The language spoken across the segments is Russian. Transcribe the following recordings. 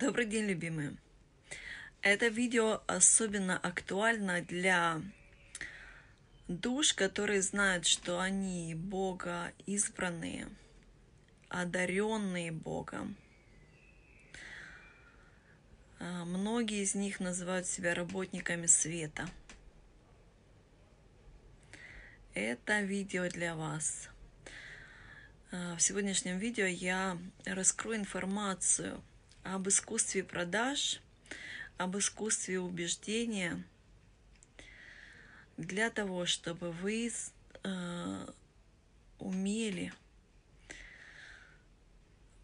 Добрый день, любимые! Это видео особенно актуально для душ, которые знают, что они Бога избранные, одаренные Богом. А, многие из них называют себя работниками света. Это видео для вас. А, в сегодняшнем видео я раскрою информацию об искусстве продаж, об искусстве убеждения для того, чтобы вы э, умели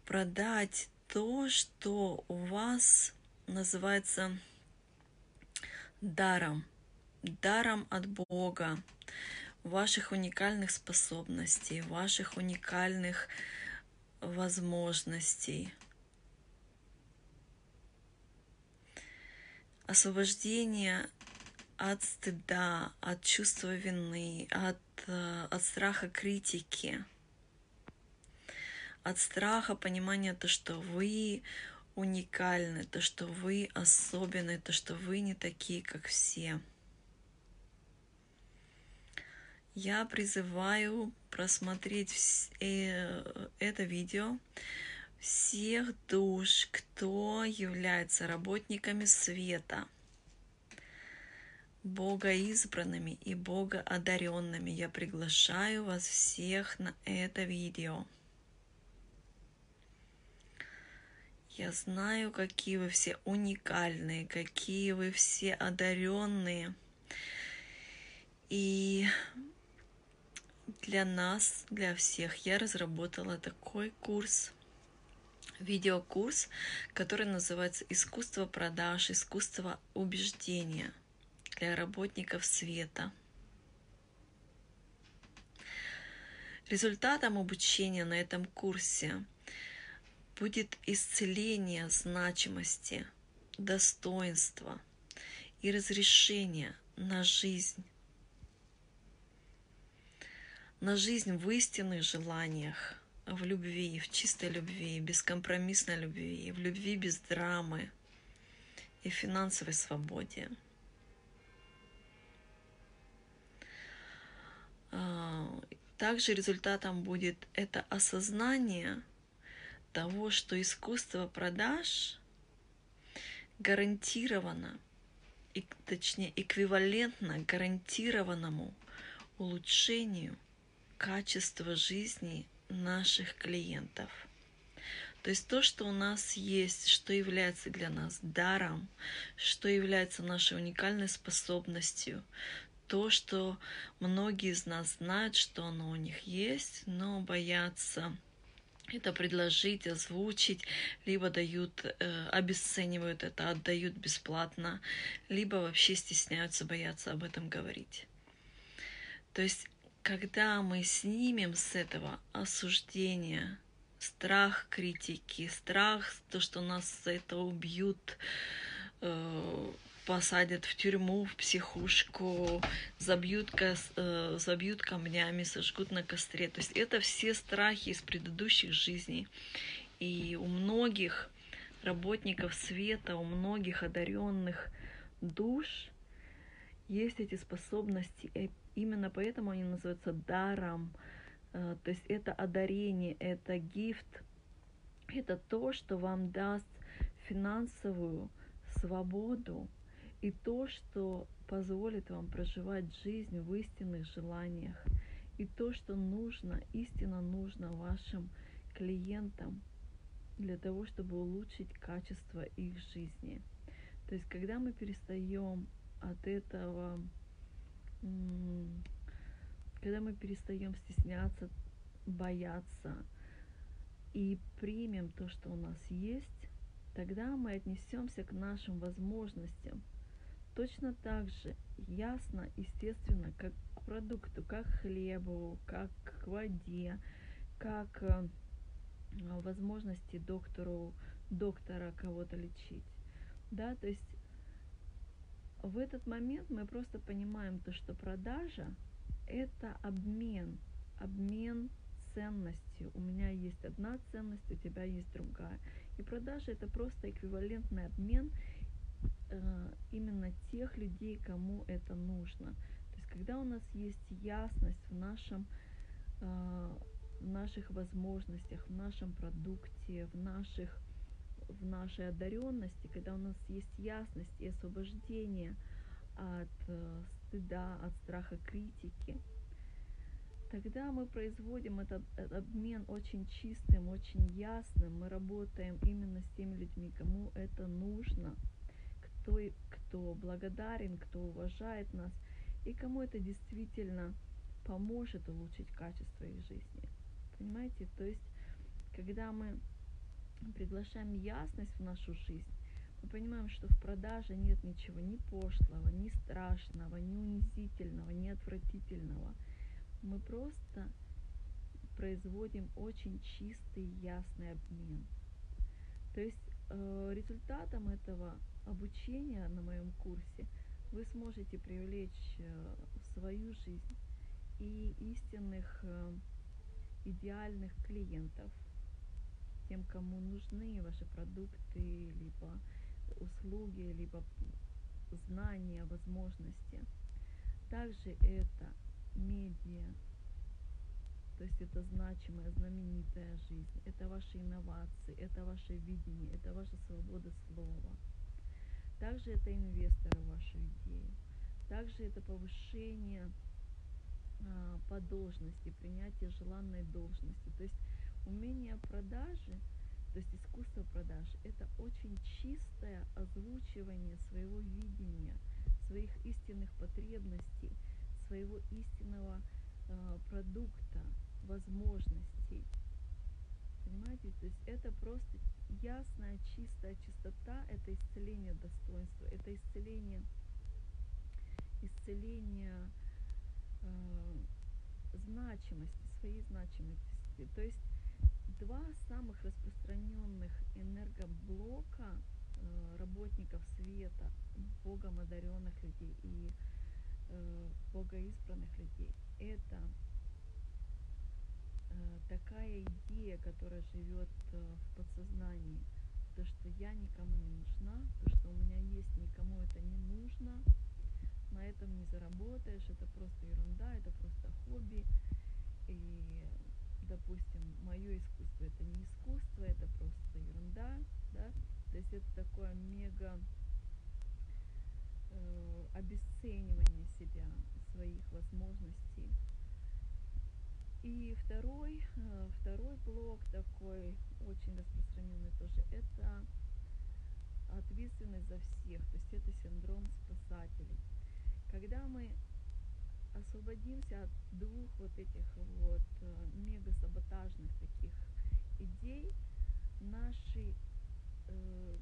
продать то, что у вас называется даром, даром от Бога, ваших уникальных способностей, ваших уникальных возможностей – освобождение от стыда, от чувства вины, от, э, от страха критики, от страха понимания то, что вы уникальны, то, что вы особенны, то, что вы не такие, как все. Я призываю просмотреть э, это видео всех душ, кто является работниками света, Бога избранными и Бога одаренными. Я приглашаю вас всех на это видео. Я знаю, какие вы все уникальные, какие вы все одаренные. И для нас, для всех я разработала такой курс – видеокурс, который называется «Искусство продаж, искусство убеждения для работников света». Результатом обучения на этом курсе будет исцеление значимости, достоинства и разрешение на жизнь, на жизнь в истинных желаниях, в любви, в чистой любви, бескомпромиссной любви, в любви без драмы и финансовой свободе. А, также результатом будет это осознание того, что искусство продаж гарантировано, и, точнее эквивалентно гарантированному улучшению качества жизни наших клиентов. То есть то, что у нас есть, что является для нас даром, что является нашей уникальной способностью, то, что многие из нас знают, что оно у них есть, но боятся это предложить, озвучить, либо дают, э, обесценивают это, отдают бесплатно, либо вообще стесняются, боятся об этом говорить. То есть когда мы снимем с этого осуждения, страх критики, страх, то, что нас за это убьют, э, посадят в тюрьму, в психушку, забьют, э, забьют камнями, сожгут на костре. То есть это все страхи из предыдущих жизней. И у многих работников света, у многих одаренных душ есть эти способности Именно поэтому они называются даром. Э, то есть это одарение, это гифт, это то, что вам даст финансовую свободу и то, что позволит вам проживать жизнь в истинных желаниях, и то, что нужно, истинно нужно вашим клиентам для того, чтобы улучшить качество их жизни. То есть, когда мы перестаем от этого когда мы перестаем стесняться, бояться и примем то, что у нас есть, тогда мы отнесемся к нашим возможностям точно так же ясно, естественно, как к продукту, как к хлебу, как к воде, как э, возможности доктору, доктора кого-то лечить. Да, то есть в этот момент мы просто понимаем то, что продажа – это обмен, обмен ценностью. У меня есть одна ценность, у тебя есть другая. И продажа это просто эквивалентный обмен э, именно тех людей, кому это нужно. То есть когда у нас есть ясность в нашем э, в наших возможностях, в нашем продукте, в наших в нашей одаренности, когда у нас есть ясность и освобождение от э, стыда, от страха критики, тогда мы производим этот, этот обмен очень чистым, очень ясным. Мы работаем именно с теми людьми, кому это нужно, кто, кто благодарен, кто уважает нас и кому это действительно поможет улучшить качество их жизни. Понимаете? То есть, когда мы приглашаем ясность в нашу жизнь, мы понимаем, что в продаже нет ничего ни пошлого, ни страшного, ни унизительного, ни отвратительного. Мы просто производим очень чистый, ясный обмен. То есть э, результатом этого обучения на моем курсе вы сможете привлечь э, в свою жизнь и истинных э, идеальных клиентов, тем, кому нужны ваши продукты, либо услуги, либо знания, возможности. Также это медиа, то есть это значимая, знаменитая жизнь, это ваши инновации, это ваше видение, это ваша свобода слова. Также это инвесторы в вашу идею. Также это повышение а, по должности, принятие желанной должности. То есть умение продажи, то есть искусство продажи, это очень чистое озвучивание своего видения, своих истинных потребностей, своего истинного э, продукта, возможностей. Понимаете? То есть это просто ясная, чистая чистота, это исцеление достоинства, это исцеление, исцеление Э, значимости, своей значимости. То есть два самых распространенных энергоблока э, работников света, Богом одаренных людей и э, богоизбранных людей. Это такая идея, которая живет в подсознании, то, что я никому не нужна, то, что у меня есть, никому это не нужно, на этом не заработаешь, это просто ерунда, это просто хобби. И, допустим, мое искусство это не искусство, это просто ерунда, да, то есть это такое мега э, обесценивание себя, своих возможностей. И второй, э, второй блок такой очень распространенный тоже, это ответственность за всех, то есть это синдром спасателей. Когда мы освободимся от двух вот этих вот э, мега-саботажных таких идей, наши, э,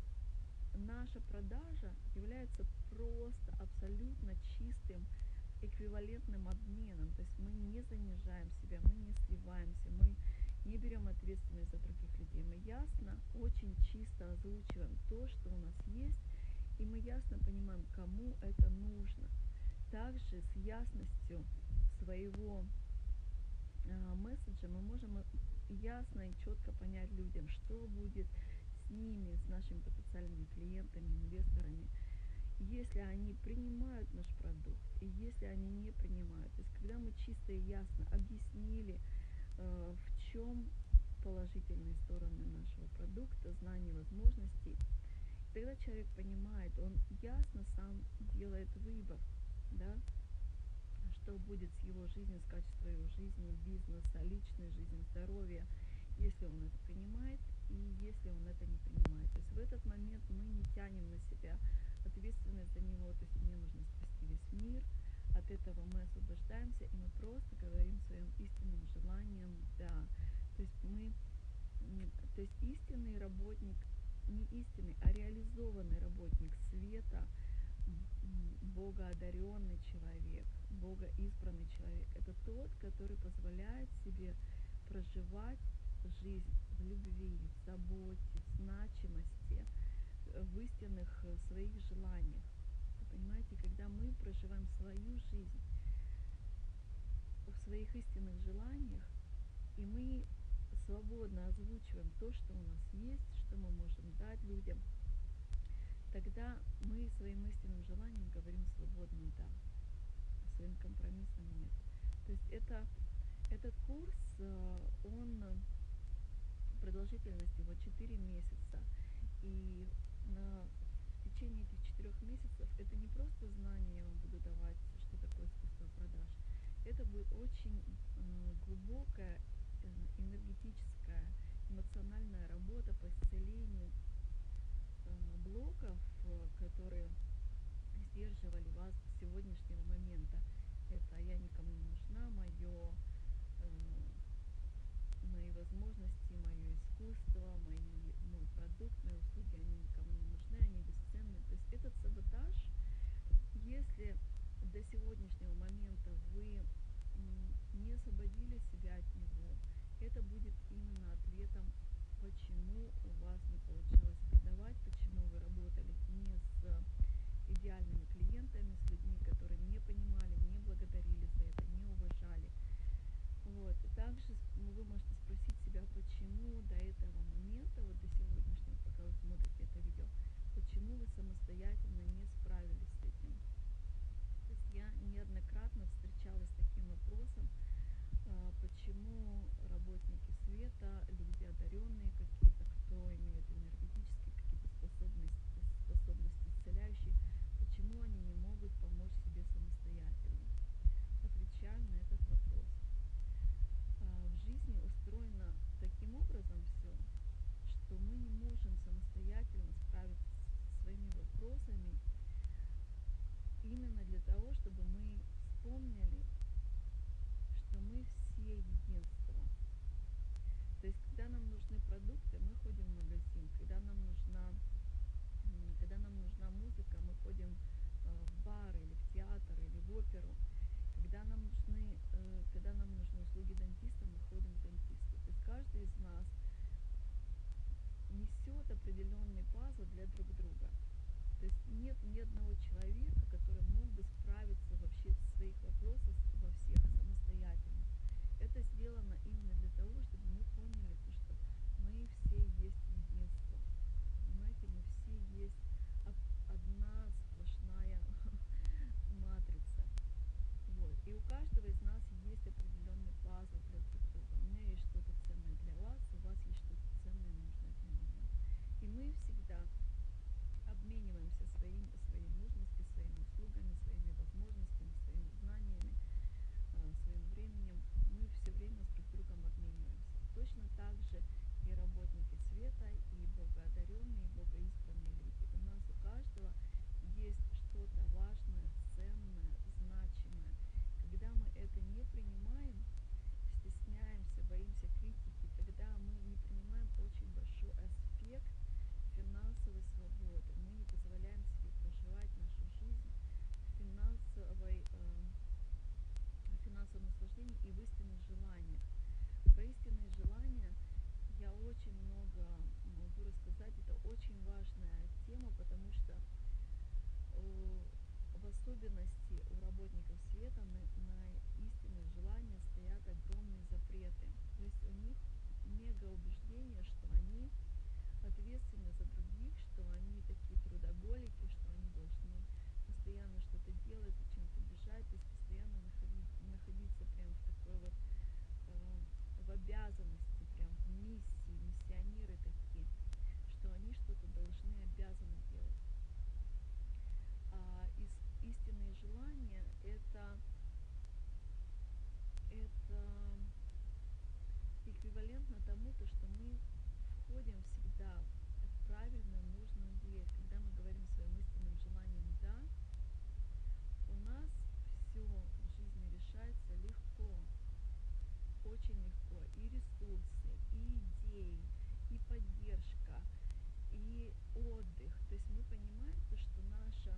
наша продажа является просто абсолютно чистым эквивалентным обменом. То есть мы не занижаем себя, мы не сливаемся, мы не берем ответственность за других людей. Мы ясно, очень чисто озвучиваем то, что у нас есть, и мы ясно понимаем, кому это нужно также с ясностью своего э, месседжа мы можем ясно и четко понять людям, что будет с ними, с нашими потенциальными клиентами, инвесторами, если они принимают наш продукт и если они не принимают. То есть когда мы чисто и ясно объяснили, э, в чем положительные стороны нашего продукта, знаний, возможностей, тогда человек понимает, он ясно сам делает выбор, да, что будет с его жизнью, с качеством его жизни, бизнеса, личной жизни, здоровья, если он это принимает и если он это не принимает. То есть в этот момент мы не тянем на себя ответственность за него, то есть мне нужно спасти весь мир, от этого мы освобождаемся, и мы просто говорим своим истинным желанием «да». То есть мы, то есть истинный работник, не истинный, а реализованный работник света – богоодаренный человек, богоизбранный человек. Это тот, который позволяет себе проживать жизнь в любви, в заботе, в значимости, в истинных э, своих желаниях. Вы понимаете, когда мы проживаем свою жизнь в своих истинных желаниях, и мы свободно озвучиваем то, что у нас есть, что мы можем дать людям, тогда мы своим истинным желанием говорим свободно «да», своим компромиссом «нет». То есть это, этот курс, э, он продолжительность его 4 месяца. И на, в течение этих четырех месяцев это не просто знание я вам буду давать, что такое искусство продаж. Это будет очень э, глубокая э, энергетическая, эмоциональная работа по исцелению блоков, э, которые сдерживали вас с сегодняшнего момента. Это я никому не нужна, мое мои возможности, мое искусство, мои, мой продукт, мои услуги, они никому не нужны, они бесценны. То есть этот саботаж, если до сегодняшнего момента вы не освободили себя от него, это будет именно ответом, почему у вас идеальными Несет определенный пазл для друг друга. То есть нет ни одного человека, который мог бы справиться вообще в своих вопросах во всех самостоятельно. Это сделано именно для того, чтобы мы поняли, что мы все есть единство. Понимаете, мы все есть одна сплошная матрица. Вот. И у каждого из нас есть определенный пазл для друг друга. У меня есть что-то ценное для вас, у вас есть что-то ценное нужное для меня. И мы всегда обмениваемся своим, своей мужностью, своими услугами, своими возможностями, своими знаниями, э, своим временем. Мы все время с друг другом обмениваемся. Точно так же и работники света, и богоодаренные, и богоизбранные люди. У нас у каждого есть что-то важное, ценное, значимое. Когда мы это не принимаем, стесняемся, боимся критики, тогда мы не принимаем очень большой аспект финансовой свободы. Мы не позволяем себе проживать нашу жизнь в финансовой, э, финансовом наслаждении и в истинных желаниях. Про истинные желания я очень много могу рассказать. Это очень важная тема, потому что э, в особенности у работников света на, на истинные желания стоят огромные запреты. То есть у них мега убеждение, что они ответственны за других, что они такие трудоголики, что они должны постоянно что-то делать, чем-то бежать, то есть постоянно находить, находиться прям в такой вот э, в обязанности, прям в миссии, миссионеры такие, что они что-то должны, обязаны делать. А из, истинные желания это это эквивалентно тому, то, что мы входим всегда в правильную, нужную дверь. Когда мы говорим своим истинным желанием «да», у нас все в жизни решается легко, очень легко. И ресурсы, и идеи, и поддержка, и отдых. То есть мы понимаем, то, что наша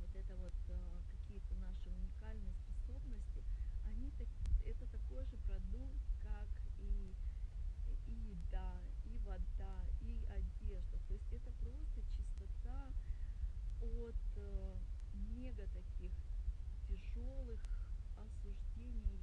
вот это вот а, какие-то наши уникальные способности, они так, это такой же продукт, как и, и еда, вода, и одежда. То есть это просто чистота от э, мега таких тяжелых осуждений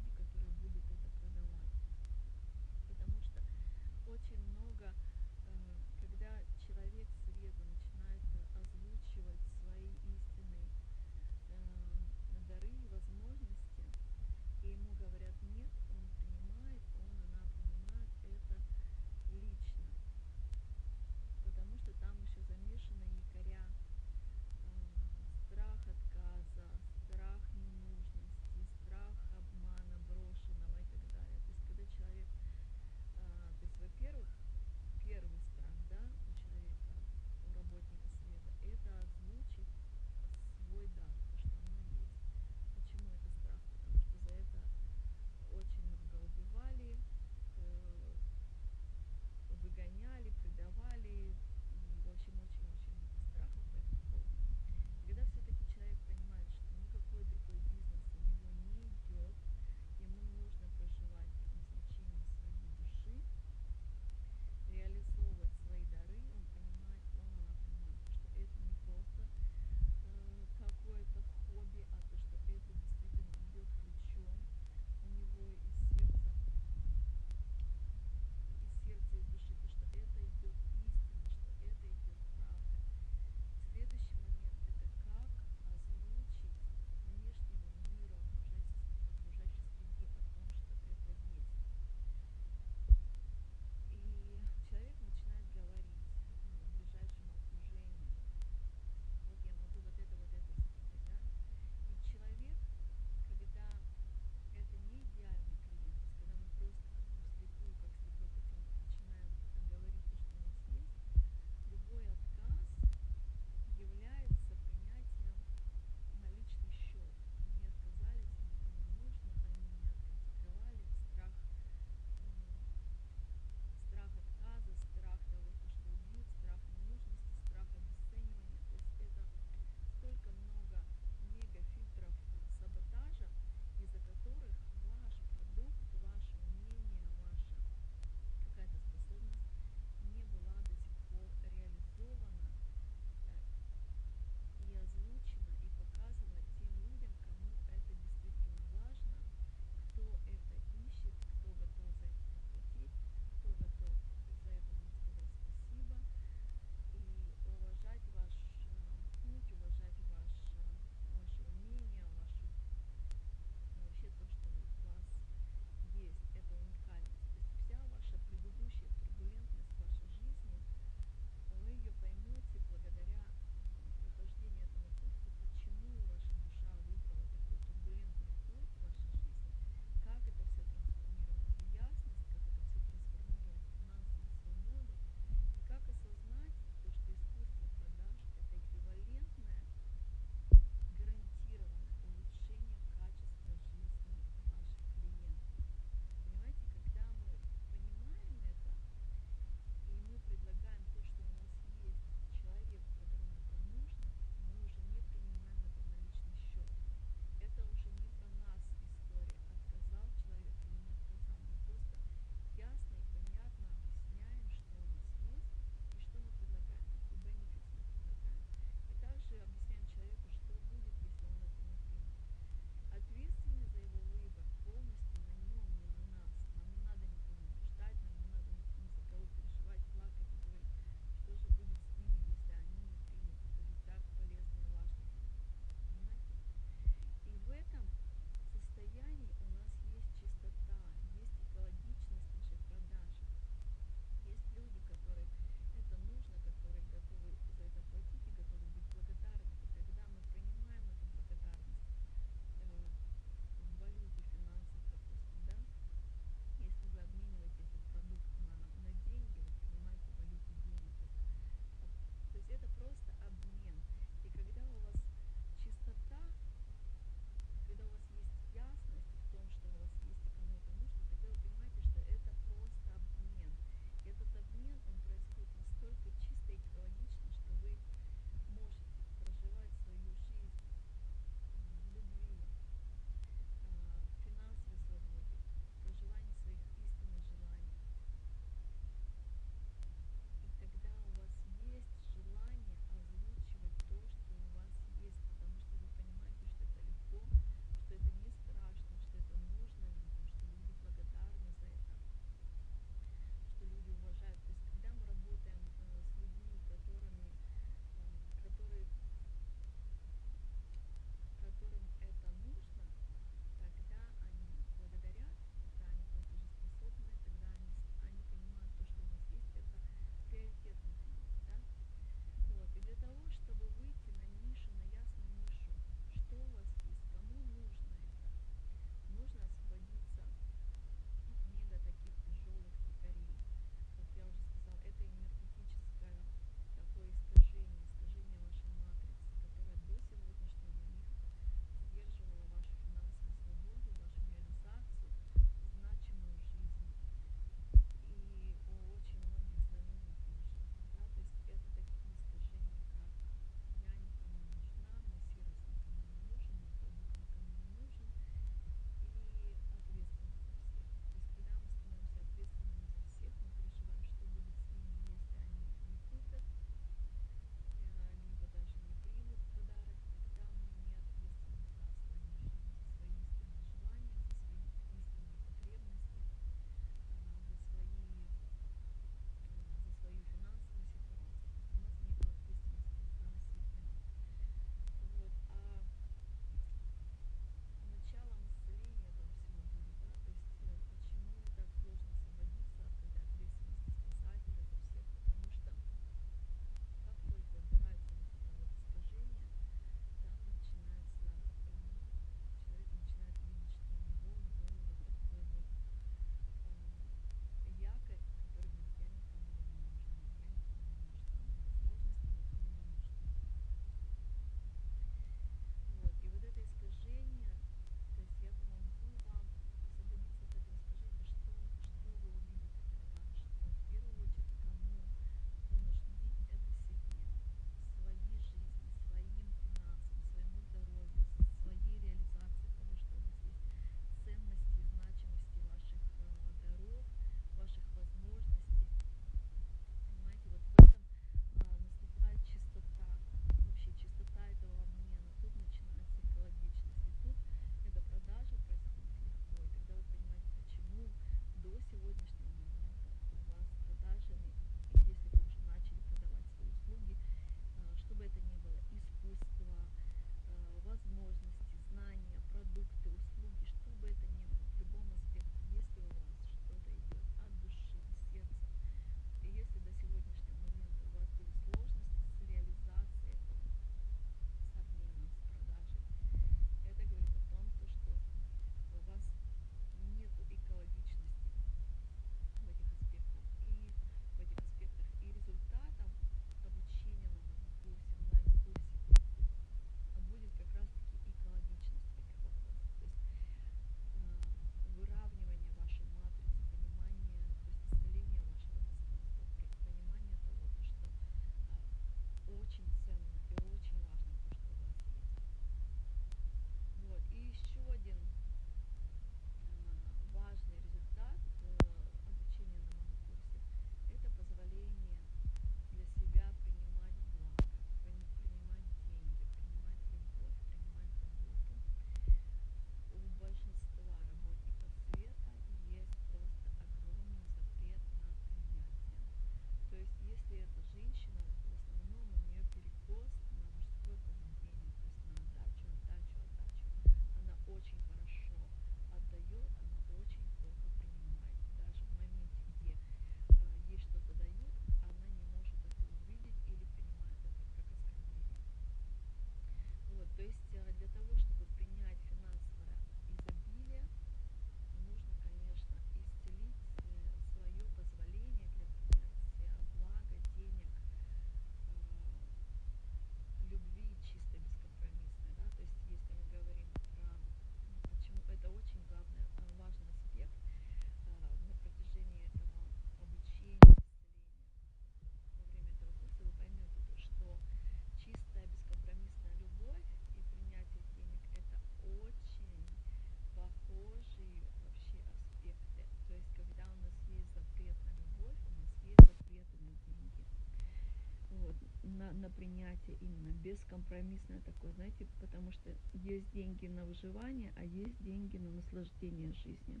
на принятие именно бескомпромиссное такое, знаете, потому что есть деньги на выживание, а есть деньги на наслаждение жизнью.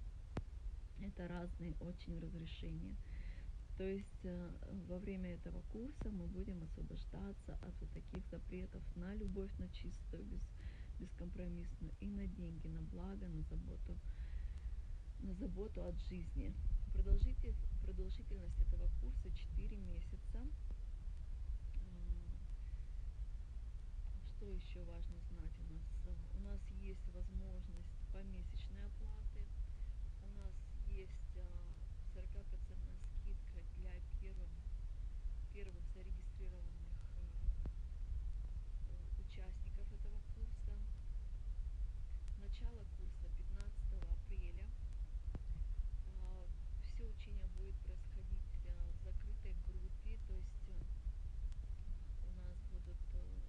Это разные очень разрешения. То есть э, во время этого курса мы будем освобождаться от вот таких запретов на любовь, на чистую, без, бескомпромиссную, и на деньги, на благо, на заботу, на заботу от жизни. Продолжитель, продолжительность этого курса 4 месяца. Что еще важно знать у нас? У нас есть возможность помесячной оплаты. У нас есть 40% скидка для первых, первых зарегистрированных э, участников этого курса. Начало курса 15 апреля. Все учение будет происходить в закрытой группе, то есть э, у нас будут э,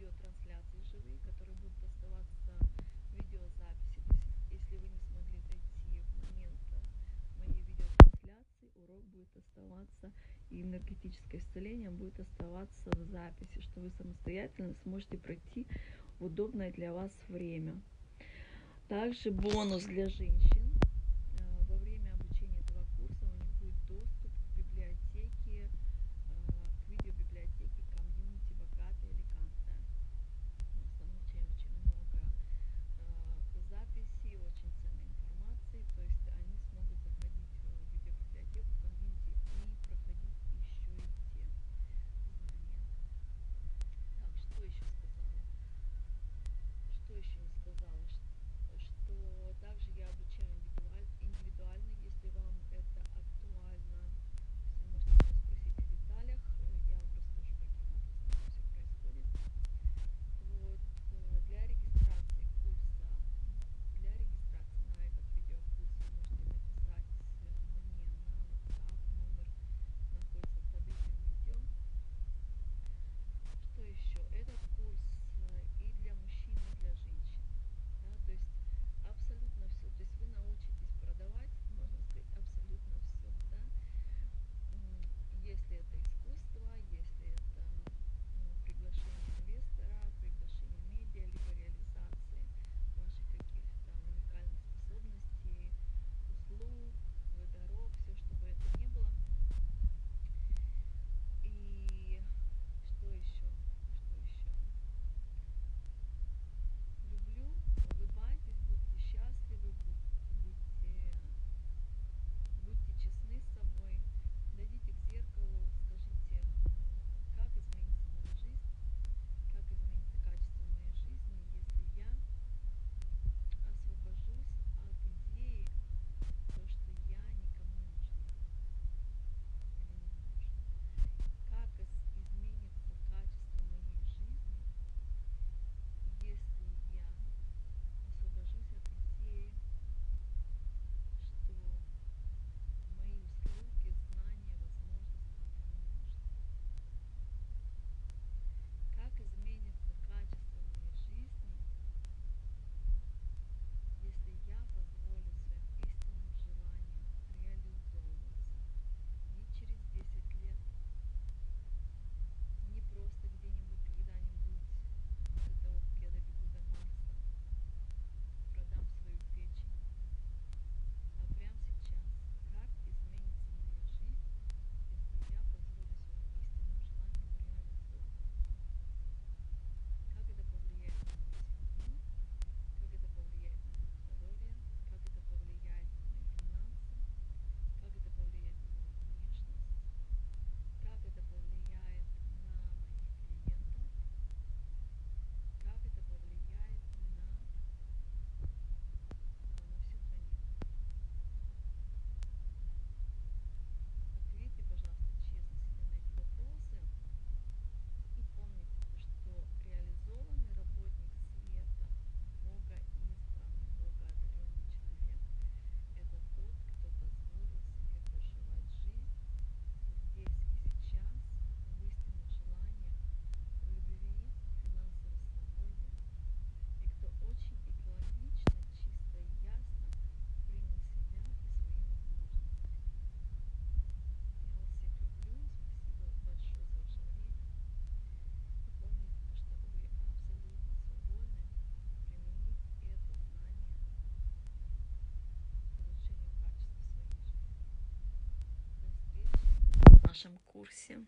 видеотрансляции живые, которые будут оставаться в видеозаписи. То есть если вы не смогли зайти в момент моей видеотрансляции, урок будет оставаться, и энергетическое исцеление будет оставаться в записи, что вы самостоятельно сможете пройти в удобное для вас время. Также бонус для женщин. Нашем курсе